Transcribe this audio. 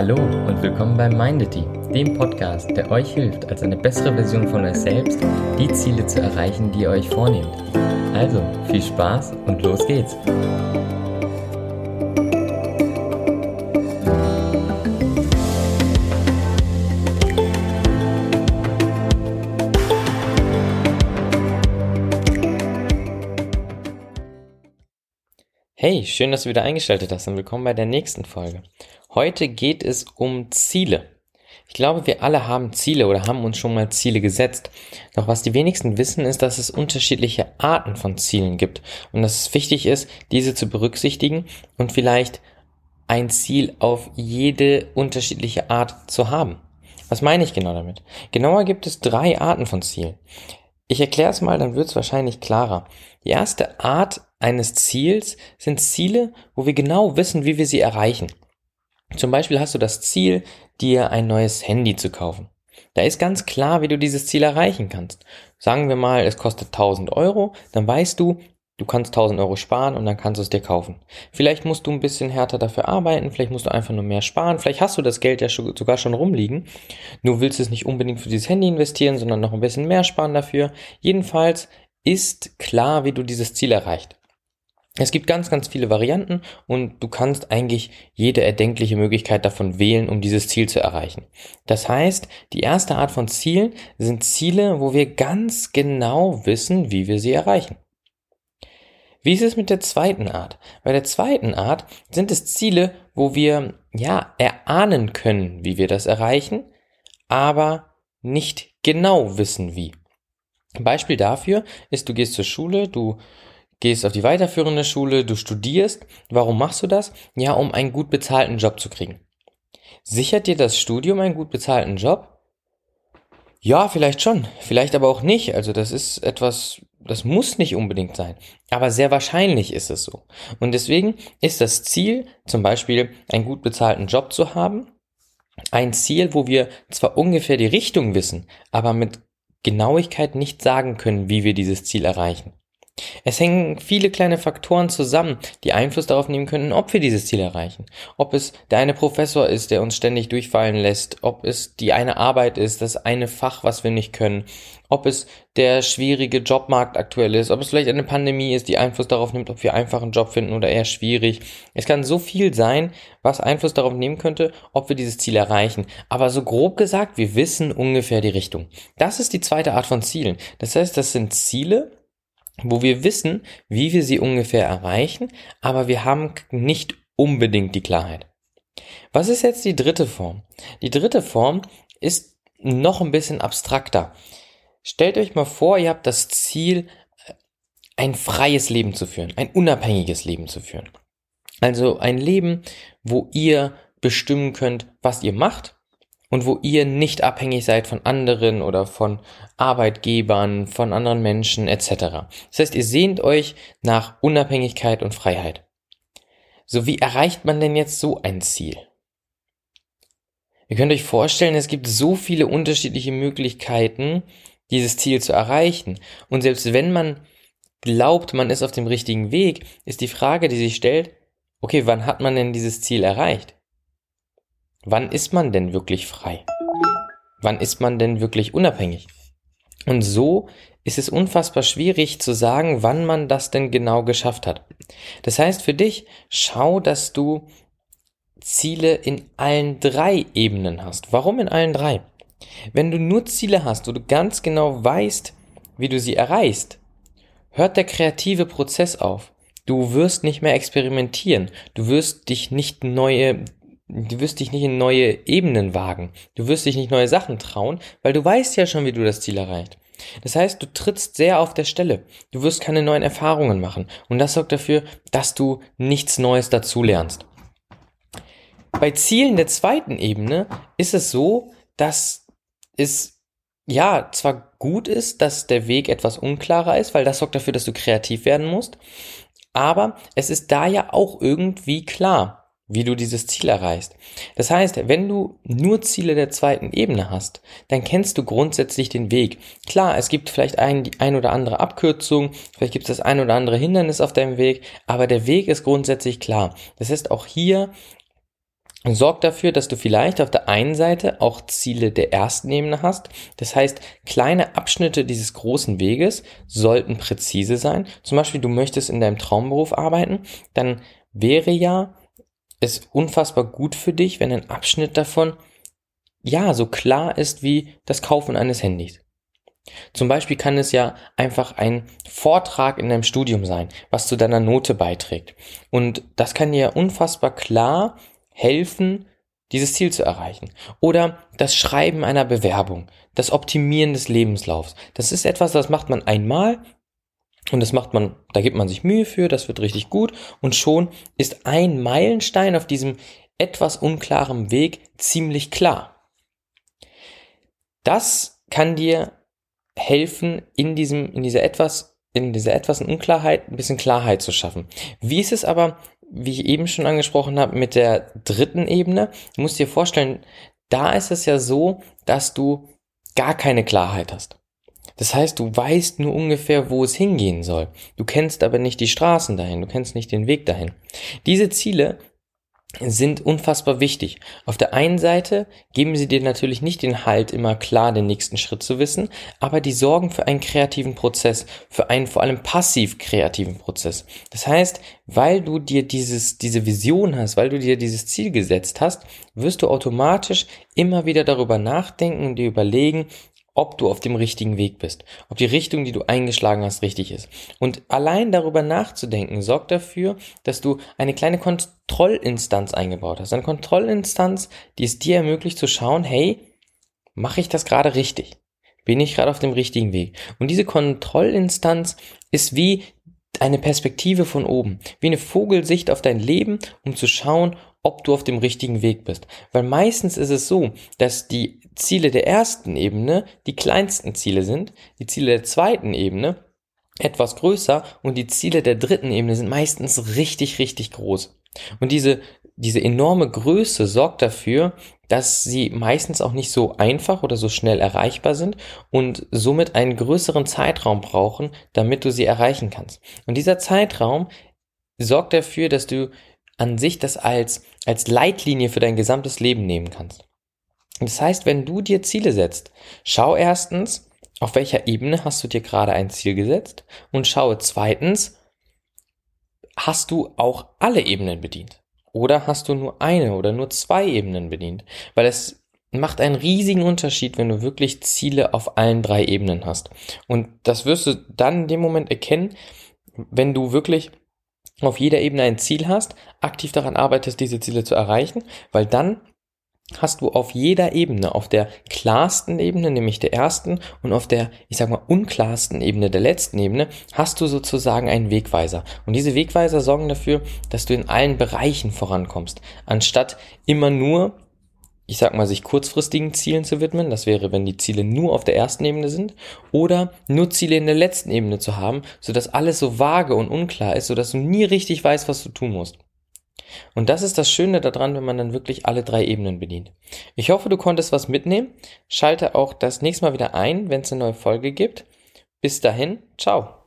Hallo und willkommen bei Mindity, dem Podcast, der euch hilft, als eine bessere Version von euch selbst die Ziele zu erreichen, die ihr euch vornehmt. Also viel Spaß und los geht's! Hey, schön, dass du wieder eingeschaltet hast und willkommen bei der nächsten Folge. Heute geht es um Ziele. Ich glaube, wir alle haben Ziele oder haben uns schon mal Ziele gesetzt. Doch was die wenigsten wissen, ist, dass es unterschiedliche Arten von Zielen gibt und dass es wichtig ist, diese zu berücksichtigen und vielleicht ein Ziel auf jede unterschiedliche Art zu haben. Was meine ich genau damit? Genauer gibt es drei Arten von Zielen. Ich erkläre es mal, dann wird es wahrscheinlich klarer. Die erste Art eines Ziels sind Ziele, wo wir genau wissen, wie wir sie erreichen. Zum Beispiel hast du das Ziel, dir ein neues Handy zu kaufen. Da ist ganz klar, wie du dieses Ziel erreichen kannst. Sagen wir mal, es kostet 1000 Euro, dann weißt du, du kannst 1000 Euro sparen und dann kannst du es dir kaufen. Vielleicht musst du ein bisschen härter dafür arbeiten, vielleicht musst du einfach nur mehr sparen, vielleicht hast du das Geld ja sogar schon rumliegen. Du willst es nicht unbedingt für dieses Handy investieren, sondern noch ein bisschen mehr sparen dafür. Jedenfalls ist klar, wie du dieses Ziel erreicht. Es gibt ganz, ganz viele Varianten und du kannst eigentlich jede erdenkliche Möglichkeit davon wählen, um dieses Ziel zu erreichen. Das heißt, die erste Art von Zielen sind Ziele, wo wir ganz genau wissen, wie wir sie erreichen. Wie ist es mit der zweiten Art? Bei der zweiten Art sind es Ziele, wo wir, ja, erahnen können, wie wir das erreichen, aber nicht genau wissen, wie. Beispiel dafür ist, du gehst zur Schule, du gehst auf die weiterführende Schule, du studierst. Warum machst du das? Ja, um einen gut bezahlten Job zu kriegen. Sichert dir das Studium einen gut bezahlten Job? Ja, vielleicht schon, vielleicht aber auch nicht. Also das ist etwas, das muss nicht unbedingt sein. Aber sehr wahrscheinlich ist es so. Und deswegen ist das Ziel, zum Beispiel einen gut bezahlten Job zu haben, ein Ziel, wo wir zwar ungefähr die Richtung wissen, aber mit Genauigkeit nicht sagen können, wie wir dieses Ziel erreichen. Es hängen viele kleine Faktoren zusammen, die Einfluss darauf nehmen können, ob wir dieses Ziel erreichen. Ob es der eine Professor ist, der uns ständig durchfallen lässt, ob es die eine Arbeit ist, das eine Fach, was wir nicht können, ob es der schwierige Jobmarkt aktuell ist, ob es vielleicht eine Pandemie ist, die Einfluss darauf nimmt, ob wir einfach einen Job finden oder eher schwierig. Es kann so viel sein, was Einfluss darauf nehmen könnte, ob wir dieses Ziel erreichen. Aber so grob gesagt, wir wissen ungefähr die Richtung. Das ist die zweite Art von Zielen. Das heißt, das sind Ziele, wo wir wissen, wie wir sie ungefähr erreichen, aber wir haben nicht unbedingt die Klarheit. Was ist jetzt die dritte Form? Die dritte Form ist noch ein bisschen abstrakter. Stellt euch mal vor, ihr habt das Ziel, ein freies Leben zu führen, ein unabhängiges Leben zu führen. Also ein Leben, wo ihr bestimmen könnt, was ihr macht, und wo ihr nicht abhängig seid von anderen oder von Arbeitgebern, von anderen Menschen etc. Das heißt, ihr sehnt euch nach Unabhängigkeit und Freiheit. So wie erreicht man denn jetzt so ein Ziel? Ihr könnt euch vorstellen, es gibt so viele unterschiedliche Möglichkeiten, dieses Ziel zu erreichen. Und selbst wenn man glaubt, man ist auf dem richtigen Weg, ist die Frage, die sich stellt, okay, wann hat man denn dieses Ziel erreicht? Wann ist man denn wirklich frei? Wann ist man denn wirklich unabhängig? Und so ist es unfassbar schwierig zu sagen, wann man das denn genau geschafft hat. Das heißt für dich, schau, dass du Ziele in allen drei Ebenen hast. Warum in allen drei? Wenn du nur Ziele hast, wo du ganz genau weißt, wie du sie erreichst, hört der kreative Prozess auf. Du wirst nicht mehr experimentieren. Du wirst dich nicht neue Du wirst dich nicht in neue Ebenen wagen. Du wirst dich nicht neue Sachen trauen, weil du weißt ja schon, wie du das Ziel erreicht. Das heißt, du trittst sehr auf der Stelle. Du wirst keine neuen Erfahrungen machen. Und das sorgt dafür, dass du nichts Neues dazulernst. Bei Zielen der zweiten Ebene ist es so, dass es ja zwar gut ist, dass der Weg etwas unklarer ist, weil das sorgt dafür, dass du kreativ werden musst. Aber es ist da ja auch irgendwie klar wie du dieses Ziel erreichst. Das heißt, wenn du nur Ziele der zweiten Ebene hast, dann kennst du grundsätzlich den Weg. Klar, es gibt vielleicht ein, die ein oder andere Abkürzung, vielleicht gibt es das ein oder andere Hindernis auf deinem Weg, aber der Weg ist grundsätzlich klar. Das heißt, auch hier sorgt dafür, dass du vielleicht auf der einen Seite auch Ziele der ersten Ebene hast. Das heißt, kleine Abschnitte dieses großen Weges sollten präzise sein. Zum Beispiel, du möchtest in deinem Traumberuf arbeiten, dann wäre ja es unfassbar gut für dich, wenn ein Abschnitt davon ja so klar ist wie das Kaufen eines Handys. Zum Beispiel kann es ja einfach ein Vortrag in deinem Studium sein, was zu deiner Note beiträgt. Und das kann dir unfassbar klar helfen, dieses Ziel zu erreichen. Oder das Schreiben einer Bewerbung, das Optimieren des Lebenslaufs. Das ist etwas, das macht man einmal und das macht man, da gibt man sich Mühe für, das wird richtig gut und schon ist ein Meilenstein auf diesem etwas unklaren Weg ziemlich klar. Das kann dir helfen, in diesem, in dieser etwas, in dieser etwas Unklarheit ein bisschen Klarheit zu schaffen. Wie ist es aber, wie ich eben schon angesprochen habe, mit der dritten Ebene? Du musst dir vorstellen, da ist es ja so, dass du gar keine Klarheit hast. Das heißt, du weißt nur ungefähr, wo es hingehen soll. Du kennst aber nicht die Straßen dahin, du kennst nicht den Weg dahin. Diese Ziele sind unfassbar wichtig. Auf der einen Seite geben sie dir natürlich nicht den Halt, immer klar den nächsten Schritt zu wissen, aber die sorgen für einen kreativen Prozess, für einen vor allem passiv kreativen Prozess. Das heißt, weil du dir dieses, diese Vision hast, weil du dir dieses Ziel gesetzt hast, wirst du automatisch immer wieder darüber nachdenken und dir überlegen, ob du auf dem richtigen Weg bist, ob die Richtung, die du eingeschlagen hast, richtig ist. Und allein darüber nachzudenken sorgt dafür, dass du eine kleine Kontrollinstanz eingebaut hast. Eine Kontrollinstanz, die es dir ermöglicht zu schauen, hey, mache ich das gerade richtig? Bin ich gerade auf dem richtigen Weg? Und diese Kontrollinstanz ist wie eine Perspektive von oben, wie eine Vogelsicht auf dein Leben, um zu schauen, ob du auf dem richtigen Weg bist. Weil meistens ist es so, dass die Ziele der ersten Ebene die kleinsten Ziele sind, die Ziele der zweiten Ebene etwas größer und die Ziele der dritten Ebene sind meistens richtig, richtig groß. Und diese, diese enorme Größe sorgt dafür, dass sie meistens auch nicht so einfach oder so schnell erreichbar sind und somit einen größeren Zeitraum brauchen, damit du sie erreichen kannst. Und dieser Zeitraum sorgt dafür, dass du an sich das als, als Leitlinie für dein gesamtes Leben nehmen kannst. Das heißt, wenn du dir Ziele setzt, schau erstens, auf welcher Ebene hast du dir gerade ein Ziel gesetzt und schaue zweitens, hast du auch alle Ebenen bedient? Oder hast du nur eine oder nur zwei Ebenen bedient? Weil es macht einen riesigen Unterschied, wenn du wirklich Ziele auf allen drei Ebenen hast. Und das wirst du dann in dem Moment erkennen, wenn du wirklich auf jeder Ebene ein Ziel hast, aktiv daran arbeitest, diese Ziele zu erreichen, weil dann hast du auf jeder Ebene, auf der klarsten Ebene, nämlich der ersten, und auf der, ich sag mal, unklarsten Ebene, der letzten Ebene, hast du sozusagen einen Wegweiser. Und diese Wegweiser sorgen dafür, dass du in allen Bereichen vorankommst, anstatt immer nur ich sag mal, sich kurzfristigen Zielen zu widmen. Das wäre, wenn die Ziele nur auf der ersten Ebene sind. Oder nur Ziele in der letzten Ebene zu haben, sodass alles so vage und unklar ist, sodass du nie richtig weißt, was du tun musst. Und das ist das Schöne daran, wenn man dann wirklich alle drei Ebenen bedient. Ich hoffe, du konntest was mitnehmen. Schalte auch das nächste Mal wieder ein, wenn es eine neue Folge gibt. Bis dahin, ciao.